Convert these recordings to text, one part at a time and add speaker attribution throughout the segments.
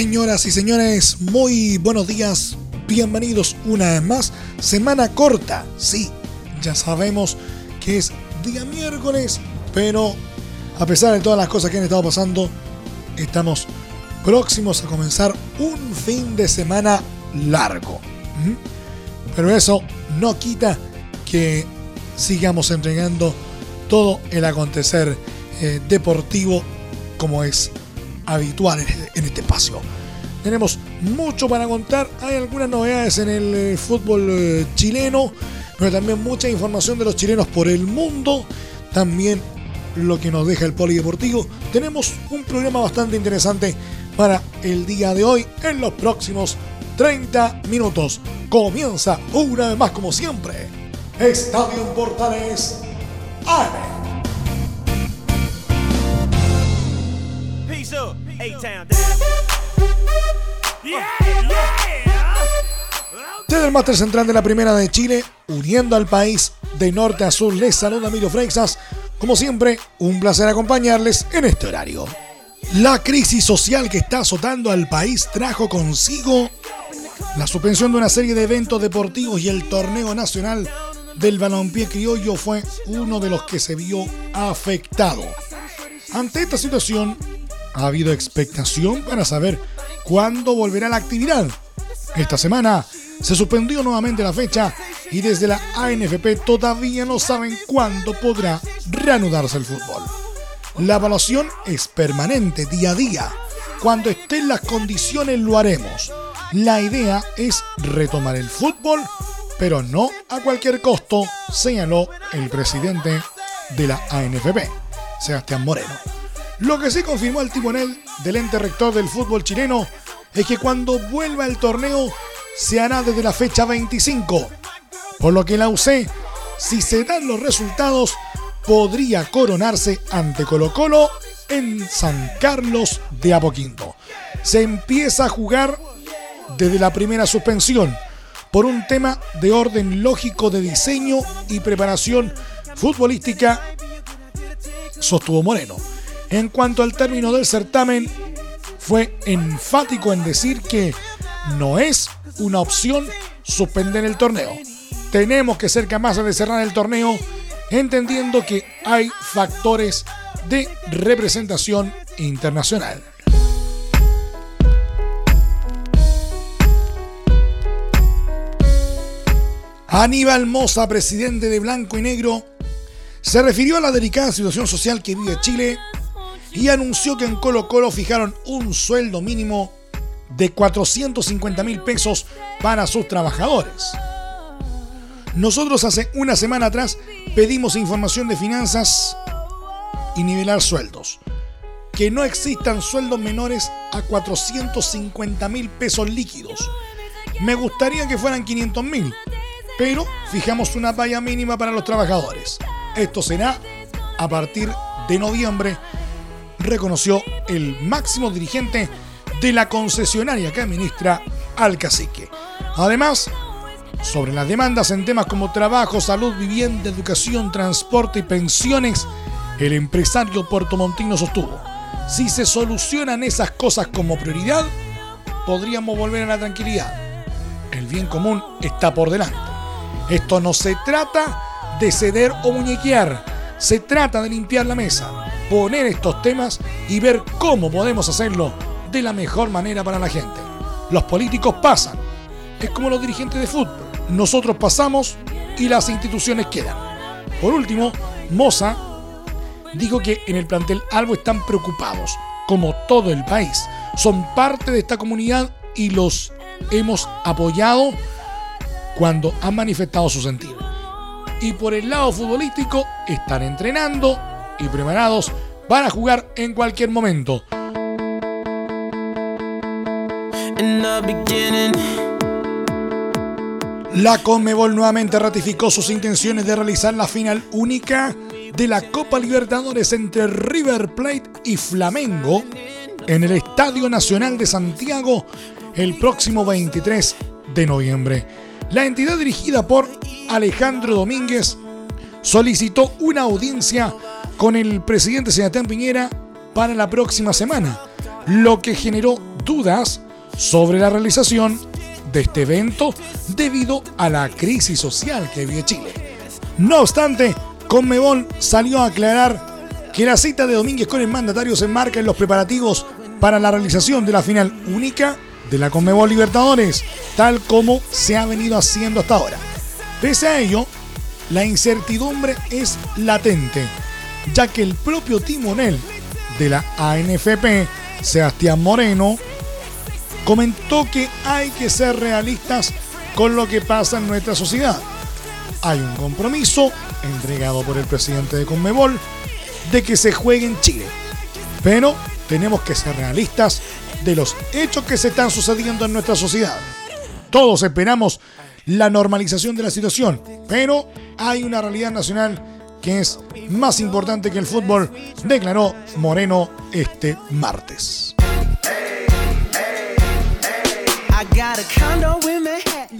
Speaker 1: Señoras y señores, muy buenos días. Bienvenidos una vez más. Semana corta, sí, ya sabemos que es día miércoles, pero a pesar de todas las cosas que han estado pasando, estamos próximos a comenzar un fin de semana largo. Pero eso no quita que sigamos entregando todo el acontecer eh, deportivo como es habitual en este espacio. Tenemos mucho para contar, hay algunas novedades en el eh, fútbol eh, chileno, pero también mucha información de los chilenos por el mundo, también lo que nos deja el polideportivo. Tenemos un programa bastante interesante para el día de hoy en los próximos 30 minutos. Comienza una vez más como siempre. Estadio Portales AM. Desde el máster central de la Primera de Chile, uniendo al país de norte a sur, les saluda Emilio Freixas. Como siempre, un placer acompañarles en este horario. La crisis social que está azotando al país trajo consigo la suspensión de una serie de eventos deportivos y el torneo nacional del balompié criollo fue uno de los que se vio afectado. Ante esta situación, ha habido expectación para saber cuándo volverá la actividad. Esta semana se suspendió nuevamente la fecha y desde la ANFP todavía no saben cuándo podrá reanudarse el fútbol. La evaluación es permanente día a día. Cuando estén las condiciones lo haremos. La idea es retomar el fútbol, pero no a cualquier costo, señaló el presidente de la ANFP, Sebastián Moreno. Lo que sí confirmó el timonel del ente rector del fútbol chileno es que cuando vuelva el torneo se hará desde la fecha 25, por lo que la UC, si se dan los resultados, podría coronarse ante Colo Colo en San Carlos de Apoquinto. Se empieza a jugar desde la primera suspensión por un tema de orden lógico de diseño y preparación futbolística, sostuvo Moreno. En cuanto al término del certamen, fue enfático en decir que no es una opción suspender el torneo. Tenemos que ser capaces de cerrar el torneo entendiendo que hay factores de representación internacional. Aníbal Moza, presidente de Blanco y Negro, se refirió a la delicada situación social que vive Chile y anunció que en Colo Colo fijaron un sueldo mínimo de 450 mil pesos para sus trabajadores. Nosotros hace una semana atrás pedimos información de finanzas y nivelar sueldos. Que no existan sueldos menores a 450 mil pesos líquidos. Me gustaría que fueran 500 mil, pero fijamos una valla mínima para los trabajadores. Esto será a partir de noviembre reconoció el máximo dirigente de la concesionaria que administra al cacique. Además, sobre las demandas en temas como trabajo, salud, vivienda, educación, transporte y pensiones, el empresario puertomontino sostuvo, si se solucionan esas cosas como prioridad, podríamos volver a la tranquilidad. El bien común está por delante. Esto no se trata de ceder o muñequear, se trata de limpiar la mesa poner estos temas y ver cómo podemos hacerlo de la mejor manera para la gente. Los políticos pasan, es como los dirigentes de fútbol. Nosotros pasamos y las instituciones quedan. Por último, Moza dijo que en el plantel algo están preocupados, como todo el país. Son parte de esta comunidad y los hemos apoyado cuando han manifestado su sentido. Y por el lado futbolístico están entrenando, y preparados para jugar en cualquier momento. La Conmebol nuevamente ratificó sus intenciones de realizar la final única de la Copa Libertadores entre River Plate y Flamengo en el Estadio Nacional de Santiago el próximo 23 de noviembre. La entidad dirigida por Alejandro Domínguez solicitó una audiencia con el presidente Sebastián Piñera para la próxima semana, lo que generó dudas sobre la realización de este evento debido a la crisis social que vive Chile. No obstante, Conmebol salió a aclarar que la cita de Domínguez con el mandatario se enmarca en los preparativos para la realización de la final única de la Conmebol Libertadores, tal como se ha venido haciendo hasta ahora. Pese a ello, la incertidumbre es latente, ya que el propio timonel de la ANFP, Sebastián Moreno, comentó que hay que ser realistas con lo que pasa en nuestra sociedad. Hay un compromiso entregado por el presidente de Conmebol de que se juegue en Chile. Pero tenemos que ser realistas de los hechos que se están sucediendo en nuestra sociedad. Todos esperamos la normalización de la situación, pero hay una realidad nacional que es más importante que el fútbol, declaró Moreno este martes.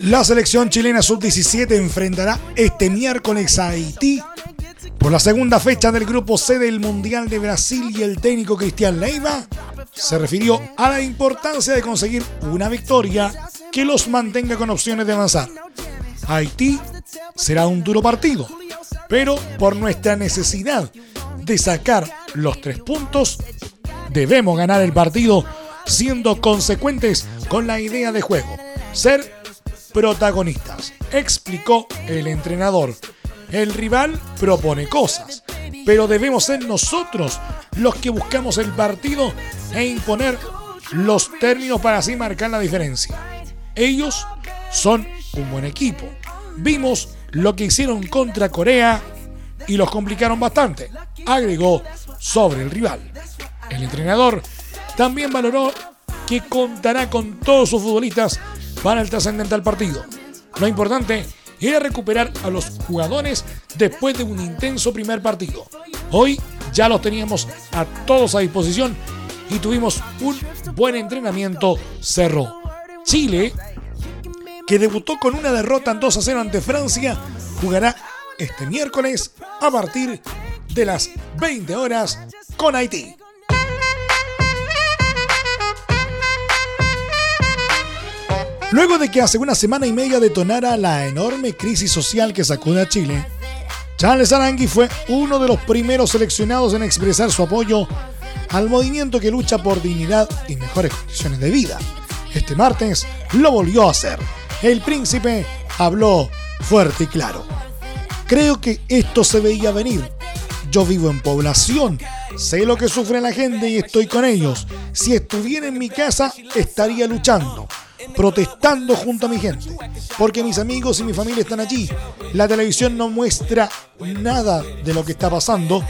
Speaker 1: La selección chilena sub-17 enfrentará este miércoles a Haití por la segunda fecha del grupo C del Mundial de Brasil y el técnico Cristian Leiva se refirió a la importancia de conseguir una victoria que los mantenga con opciones de avanzar. Haití será un duro partido, pero por nuestra necesidad de sacar los tres puntos, debemos ganar el partido siendo consecuentes con la idea de juego, ser protagonistas, explicó el entrenador. El rival propone cosas, pero debemos ser nosotros los que buscamos el partido e imponer los términos para así marcar la diferencia. Ellos son un buen equipo. Vimos lo que hicieron contra Corea y los complicaron bastante, agregó sobre el rival. El entrenador también valoró que contará con todos sus futbolistas para el trascendental partido. Lo importante era recuperar a los jugadores después de un intenso primer partido. Hoy ya los teníamos a todos a disposición y tuvimos un buen entrenamiento, cerró. Chile, que debutó con una derrota en 2 a 0 ante Francia, jugará este miércoles a partir de las 20 horas con Haití. Luego de que hace una semana y media detonara la enorme crisis social que sacude a Chile, Charles Arangui fue uno de los primeros seleccionados en expresar su apoyo al movimiento que lucha por dignidad y mejores condiciones de vida. Este martes lo volvió a hacer. El príncipe habló fuerte y claro. Creo que esto se veía venir. Yo vivo en población, sé lo que sufre la gente y estoy con ellos. Si estuviera en mi casa, estaría luchando protestando junto a mi gente, porque mis amigos y mi familia están allí. La televisión no muestra nada de lo que está pasando,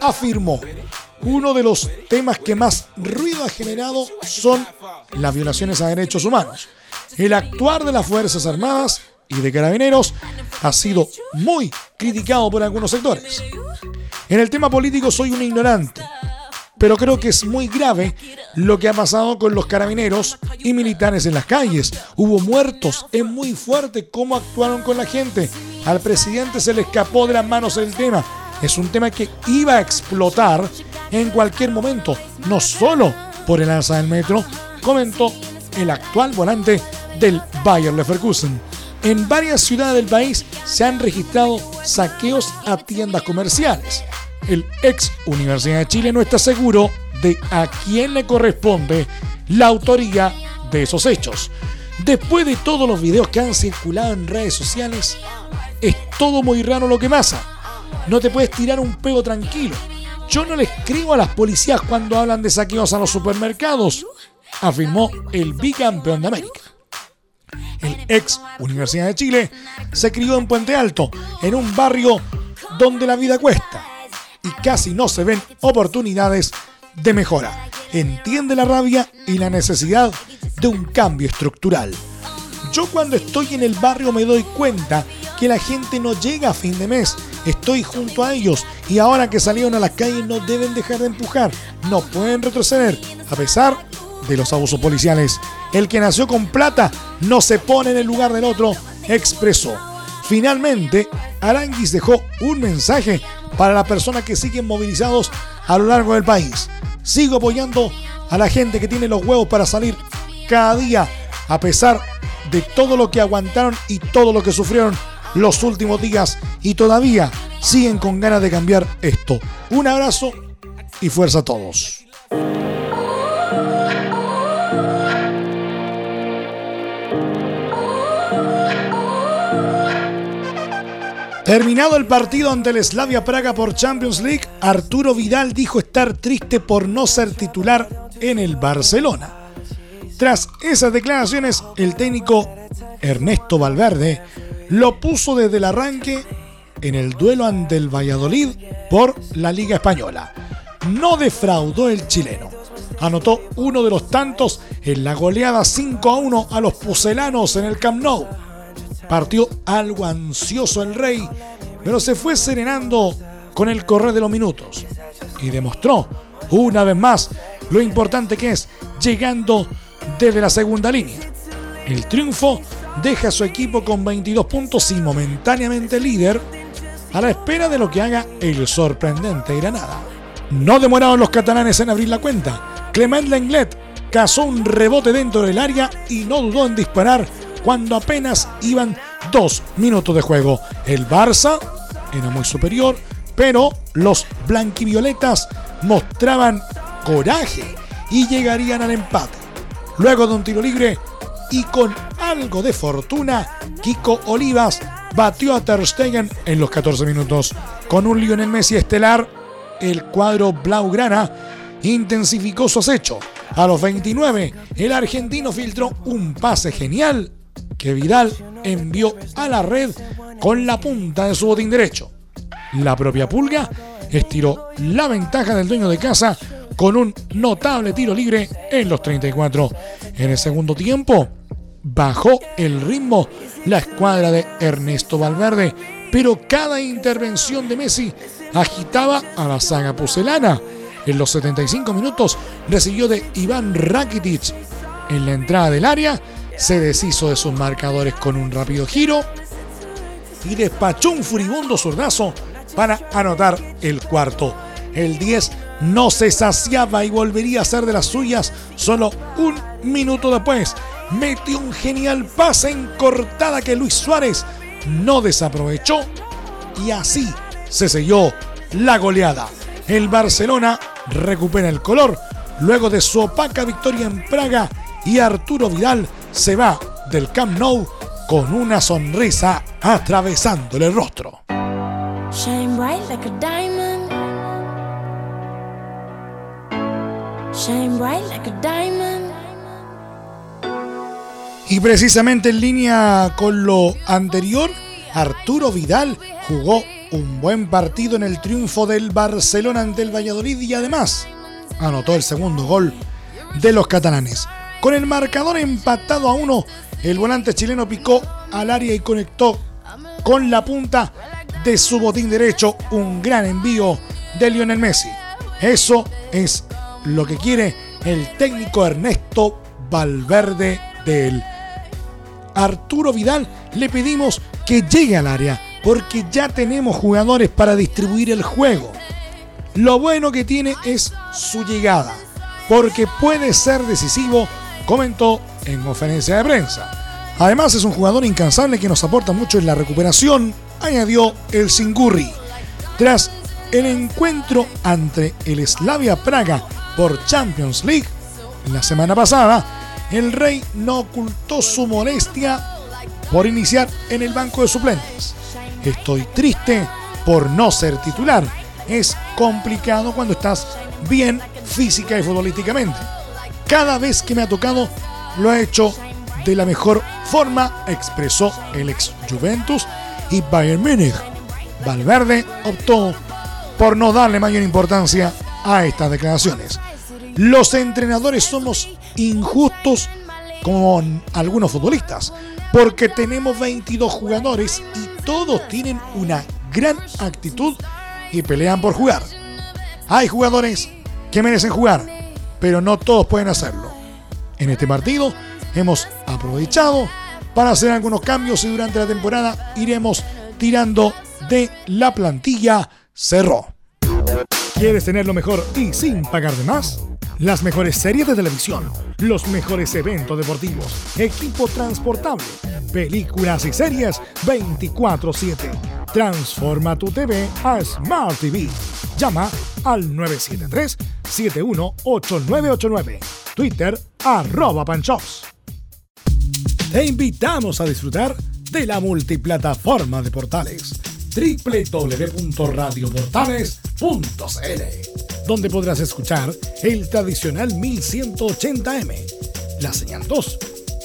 Speaker 1: afirmó. Uno de los temas que más ruido ha generado son las violaciones a derechos humanos. El actuar de las Fuerzas Armadas y de Carabineros ha sido muy criticado por algunos sectores. En el tema político soy un ignorante, pero creo que es muy grave lo que ha pasado con los carabineros y militares en las calles. Hubo muertos, es muy fuerte cómo actuaron con la gente. Al presidente se le escapó de las manos el tema. Es un tema que iba a explotar en cualquier momento, no solo por el alza del metro, comentó el actual volante del Bayer Leverkusen. En varias ciudades del país se han registrado saqueos a tiendas comerciales el ex Universidad de Chile no está seguro de a quién le corresponde la autoría de esos hechos. Después de todos los videos que han circulado en redes sociales, es todo muy raro lo que pasa. No te puedes tirar un pego tranquilo. Yo no le escribo a las policías cuando hablan de saqueos a los supermercados, afirmó el bicampeón de América. El ex Universidad de Chile se crió en Puente Alto, en un barrio donde la vida cuesta y casi no se ven oportunidades de mejora. Entiende la rabia y la necesidad de un cambio estructural. Yo cuando estoy en el barrio me doy cuenta que la gente no llega a fin de mes. Estoy junto a ellos y ahora que salieron a las calles no deben dejar de empujar, no pueden retroceder, a pesar de los abusos policiales. El que nació con plata no se pone en el lugar del otro, expresó. Finalmente, Aranguis dejó un mensaje para las personas que siguen movilizados a lo largo del país. Sigo apoyando a la gente que tiene los huevos para salir cada día, a pesar de todo lo que aguantaron y todo lo que sufrieron los últimos días y todavía siguen con ganas de cambiar esto. Un abrazo y fuerza a todos. Terminado el partido ante el Slavia Praga por Champions League, Arturo Vidal dijo estar triste por no ser titular en el Barcelona. Tras esas declaraciones, el técnico Ernesto Valverde lo puso desde el arranque en el duelo ante el Valladolid por la Liga Española. No defraudó el chileno. Anotó uno de los tantos en la goleada 5 a 1 a los pucelanos en el Camp Nou Partió algo ansioso el rey, pero se fue serenando con el correr de los minutos y demostró una vez más lo importante que es llegando desde la segunda línea. El triunfo deja a su equipo con 22 puntos y momentáneamente líder a la espera de lo que haga el sorprendente Granada. No demoraron los catalanes en abrir la cuenta. Clement Lenglet cazó un rebote dentro del área y no dudó en disparar cuando apenas iban dos minutos de juego. El Barça era muy superior, pero los blanquivioletas mostraban coraje y llegarían al empate. Luego de un tiro libre y con algo de fortuna, Kiko Olivas batió a Ter Stegen en los 14 minutos. Con un Lionel Messi estelar, el cuadro blaugrana intensificó su acecho. A los 29, el argentino filtró un pase genial que Vidal envió a la red con la punta de su botín derecho. La propia Pulga estiró la ventaja del dueño de casa con un notable tiro libre en los 34. En el segundo tiempo bajó el ritmo la escuadra de Ernesto Valverde, pero cada intervención de Messi agitaba a la saga pucelana. En los 75 minutos recibió de Iván Rakitic en la entrada del área se deshizo de sus marcadores con un rápido giro y despachó un furibundo zurdazo para anotar el cuarto. El 10 no se saciaba y volvería a ser de las suyas solo un minuto después. Metió un genial pase en cortada que Luis Suárez no desaprovechó y así se selló la goleada. El Barcelona recupera el color luego de su opaca victoria en Praga y Arturo Vidal se va del Camp Nou con una sonrisa atravesándole el rostro. Y precisamente en línea con lo anterior, Arturo Vidal jugó un buen partido en el triunfo del Barcelona ante el Valladolid y además anotó el segundo gol de los catalanes. Con el marcador empatado a uno, el volante chileno picó al área y conectó con la punta de su botín derecho un gran envío de Lionel Messi. Eso es lo que quiere el técnico Ernesto Valverde de él. Arturo Vidal le pedimos que llegue al área porque ya tenemos jugadores para distribuir el juego. Lo bueno que tiene es su llegada, porque puede ser decisivo comentó en conferencia de prensa. Además es un jugador incansable que nos aporta mucho en la recuperación, añadió el Singurri. Tras el encuentro ante el Slavia Praga por Champions League la semana pasada, el Rey no ocultó su molestia por iniciar en el banco de suplentes. Estoy triste por no ser titular. Es complicado cuando estás bien física y futbolísticamente cada vez que me ha tocado lo ha hecho de la mejor forma, expresó el ex Juventus y Bayern Múnich. Valverde optó por no darle mayor importancia a estas declaraciones. Los entrenadores somos injustos con algunos futbolistas, porque tenemos 22 jugadores y todos tienen una gran actitud y pelean por jugar. Hay jugadores que merecen jugar, pero no todos pueden hacerlo. En este partido hemos aprovechado para hacer algunos cambios y durante la temporada iremos tirando de la plantilla cerró. ¿Quieres tener lo mejor y sin pagar de más? Las mejores series de televisión, los mejores eventos deportivos, equipo transportable, películas y series 24/7. Transforma tu TV a Smart TV. Llama al 973-718989. Twitter arroba panchops. Te invitamos a disfrutar de la multiplataforma de portales www.radioportales.cl, donde podrás escuchar el tradicional 1180m, la señal 2,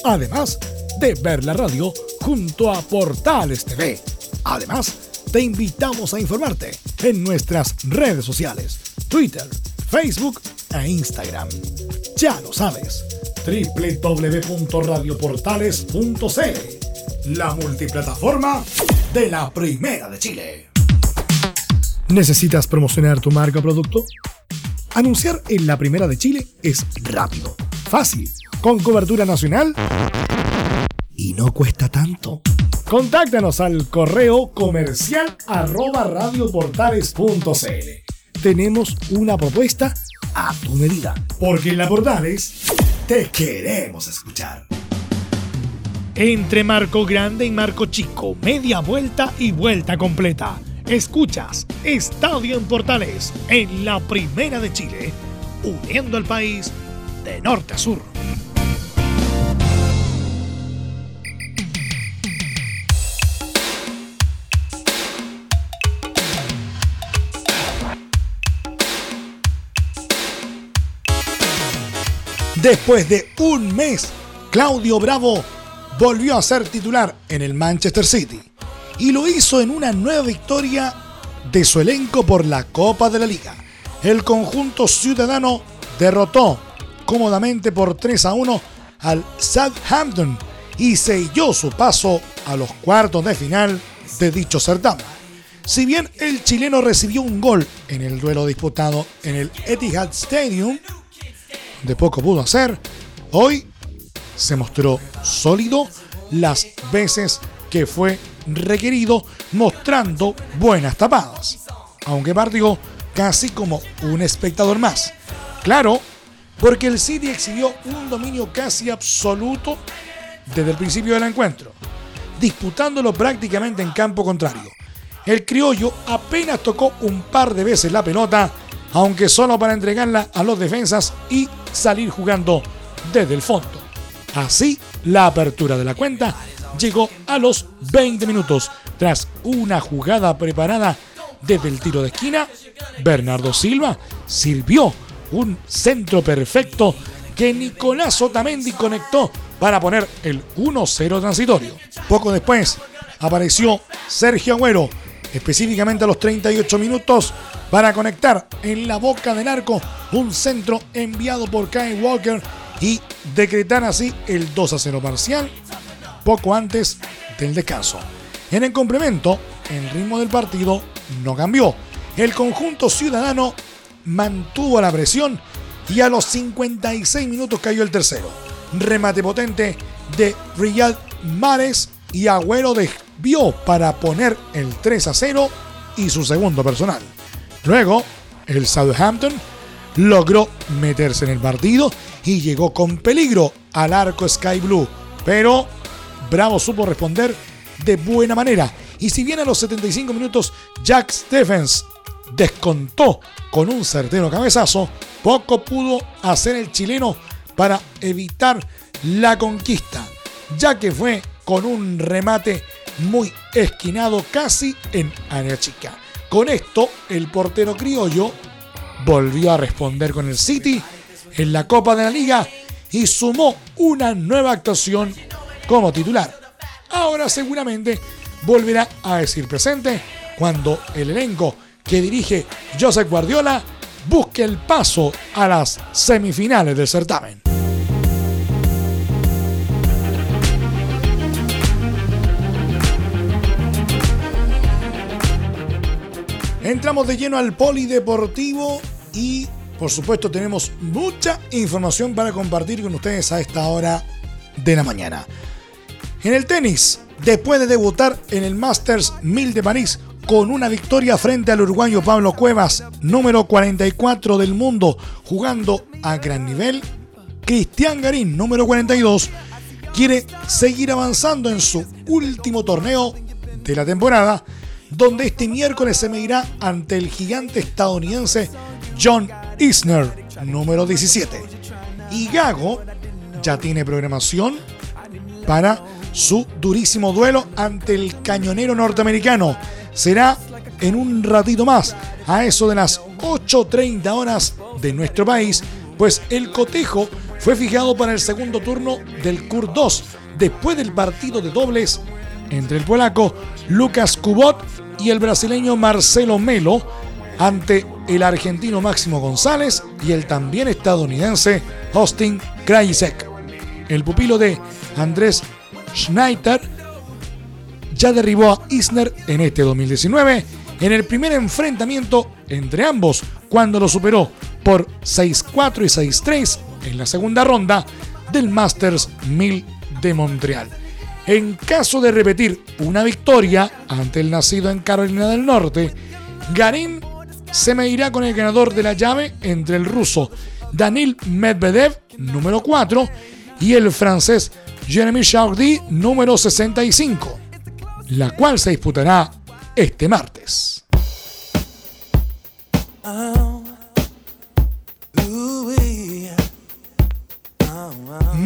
Speaker 1: además de ver la radio junto a Portales TV. Además, te invitamos a informarte en nuestras redes sociales, Twitter, Facebook e Instagram. Ya lo sabes, www.radioportales.cl, la multiplataforma de la Primera de Chile. ¿Necesitas promocionar tu marca o producto? Anunciar en la Primera de Chile es rápido, fácil, con cobertura nacional y no cuesta tanto. Contáctanos al correo comercial arroba. Tenemos una propuesta a tu medida, porque en la Portales te queremos escuchar. Entre Marco Grande y Marco Chico, media vuelta y vuelta completa. Escuchas Estadio en Portales en la Primera de Chile, uniendo al país de norte a sur. Después de un mes, Claudio Bravo volvió a ser titular en el Manchester City y lo hizo en una nueva victoria de su elenco por la Copa de la Liga. El conjunto ciudadano derrotó cómodamente por 3 a 1 al Southampton y selló su paso a los cuartos de final de dicho certamen. Si bien el chileno recibió un gol en el duelo disputado en el Etihad Stadium, de poco pudo hacer, hoy se mostró sólido las veces que fue requerido, mostrando buenas tapadas, aunque partió casi como un espectador más. Claro, porque el City exhibió un dominio casi absoluto desde el principio del encuentro, disputándolo prácticamente en campo contrario. El criollo apenas tocó un par de veces la pelota, aunque solo para entregarla a los defensas y salir jugando desde el fondo. Así, la apertura de la cuenta llegó a los 20 minutos tras una jugada preparada desde el tiro de esquina. Bernardo Silva sirvió un centro perfecto que Nicolás Otamendi conectó para poner el 1-0 transitorio. Poco después apareció Sergio Agüero, específicamente a los 38 minutos, para conectar en la boca del arco un centro enviado por Kyle Walker y decretar así el 2 a 0 parcial poco antes del descanso. En el complemento, el ritmo del partido no cambió. El conjunto ciudadano mantuvo la presión y a los 56 minutos cayó el tercero. Remate potente de Riyad Mares y Agüero desvió para poner el 3 a 0 y su segundo personal. Luego, el Southampton logró meterse en el partido y llegó con peligro al arco Sky Blue, pero Bravo supo responder de buena manera. Y si bien a los 75 minutos Jack Stephens descontó con un certero cabezazo, poco pudo hacer el chileno para evitar la conquista, ya que fue con un remate muy esquinado casi en área chica. Con esto, el portero criollo volvió a responder con el City en la Copa de la Liga y sumó una nueva actuación como titular. Ahora seguramente volverá a decir presente cuando el elenco que dirige Josep Guardiola busque el paso a las semifinales del certamen. Entramos de lleno al polideportivo y por supuesto tenemos mucha información para compartir con ustedes a esta hora de la mañana. En el tenis, después de debutar en el Masters 1000 de París con una victoria frente al uruguayo Pablo Cuevas, número 44 del mundo, jugando a gran nivel, Cristian Garín, número 42, quiere seguir avanzando en su último torneo de la temporada, donde este miércoles se medirá ante el gigante estadounidense John Isner, número 17. Y Gago ya tiene programación para su durísimo duelo ante el cañonero norteamericano. Será en un ratito más, a eso de las 8.30 horas de nuestro país, pues el cotejo fue fijado para el segundo turno del CUR 2, después del partido de dobles entre el polaco Lucas Kubot y el brasileño Marcelo Melo, ante el argentino Máximo González y el también estadounidense Austin Krajicek. El pupilo de Andrés Schneider ya derribó a Isner en este 2019 en el primer enfrentamiento entre ambos cuando lo superó por 6-4 y 6-3 en la segunda ronda del Masters 1000 de Montreal. En caso de repetir una victoria ante el nacido en Carolina del Norte, Garín se medirá con el ganador de la llave entre el ruso Danil Medvedev, número 4, y el francés Jeremy Chardy, número 65, la cual se disputará este martes.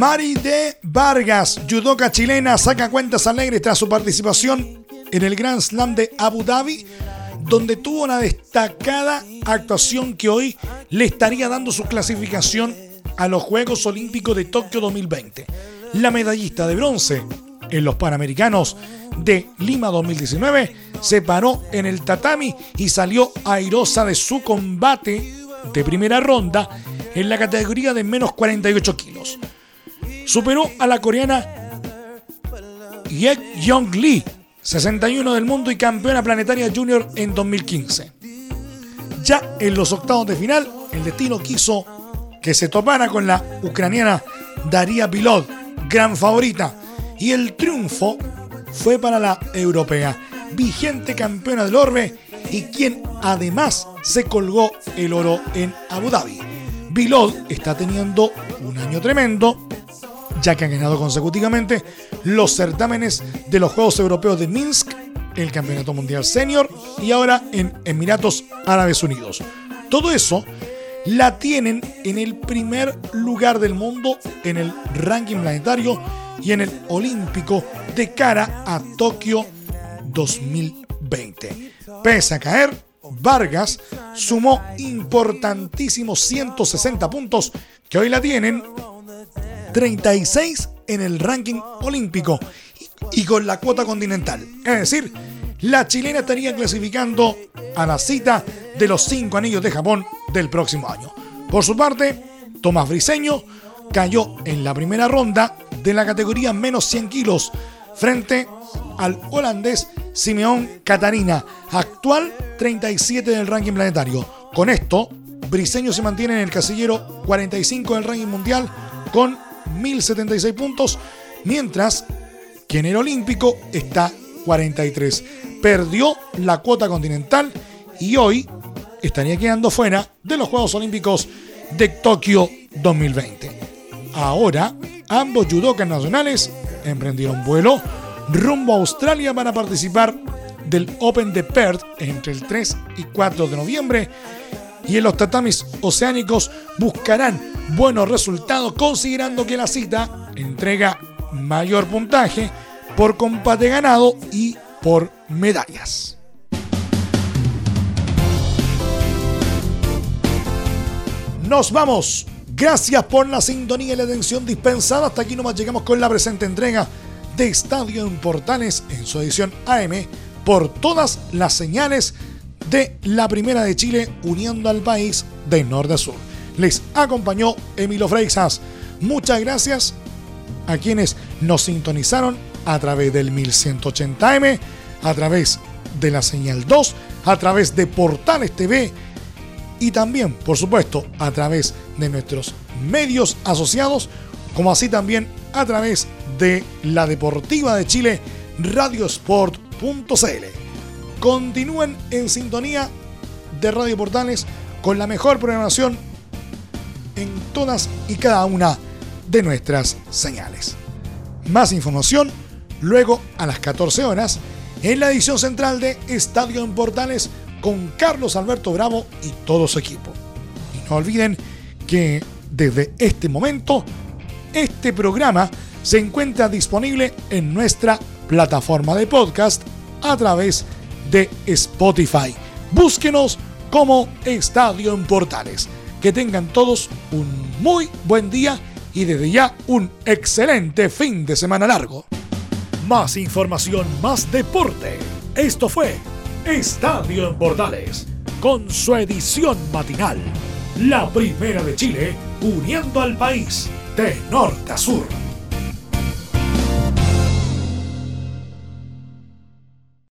Speaker 1: Mari de Vargas, judoka chilena, saca cuentas alegres tras su participación en el Grand Slam de Abu Dhabi donde tuvo una destacada actuación que hoy le estaría dando su clasificación a los Juegos Olímpicos de Tokio 2020. La medallista de bronce en los Panamericanos de Lima 2019 se paró en el tatami y salió airosa de su combate de primera ronda en la categoría de menos 48 kilos. Superó a la coreana Yek Young Lee 61 del mundo y campeona planetaria junior en 2015. Ya en los octavos de final, el destino quiso que se topara con la ucraniana Daria Pilot, gran favorita, y el triunfo fue para la europea, vigente campeona del orbe y quien además se colgó el oro en Abu Dhabi. Bilod está teniendo un año tremendo, ya que ha ganado consecutivamente los certámenes de los Juegos Europeos de Minsk, el Campeonato Mundial Senior y ahora en Emiratos Árabes Unidos. Todo eso la tienen en el primer lugar del mundo en el ranking planetario y en el olímpico de cara a Tokio 2020. Pese a caer, Vargas sumó importantísimos 160 puntos que hoy la tienen 36 en el ranking olímpico y con la cuota continental. Es decir, la chilena estaría clasificando a la cita de los cinco anillos de Japón del próximo año. Por su parte, Tomás Briseño cayó en la primera ronda de la categoría menos 100 kilos frente al holandés Simeón Catarina, actual 37 del ranking planetario. Con esto, Briseño se mantiene en el casillero 45 del ranking mundial con 1076 puntos, mientras que en el Olímpico está 43. Perdió la cuota continental y hoy estaría quedando fuera de los Juegos Olímpicos de Tokio 2020. Ahora, ambos judokas nacionales emprendieron vuelo rumbo a Australia para participar del Open de Perth entre el 3 y 4 de noviembre y en los tatamis oceánicos buscarán buenos resultados considerando que la cita entrega mayor puntaje por combate ganado y por medallas. Nos vamos. Gracias por la sintonía y la atención dispensada. Hasta aquí nomás llegamos con la presente entrega de Estadio en Portales en su edición AM por todas las señales de la Primera de Chile uniendo al país de norte a sur. Les acompañó Emilio Freixas. Muchas gracias a quienes nos sintonizaron a través del 1180M, a través de la señal 2 a través de Portales TV y también, por supuesto, a través de nuestros medios asociados, como así también a través de la Deportiva de Chile, radiosport.cl. Continúen en sintonía de Radio Portales con la mejor programación en todas y cada una de nuestras señales. Más información luego a las 14 horas en la edición central de Estadio en Portales con Carlos Alberto Bravo y todo su equipo. Y no olviden que desde este momento este programa se encuentra disponible en nuestra plataforma de podcast a través de Spotify. Búsquenos como Estadio en Portales. Que tengan todos un muy buen día y desde ya un excelente fin de semana largo.
Speaker 2: Más información, más deporte. Esto fue Estadio en Portales, con su edición matinal. La primera de Chile, uniendo al país de norte a sur.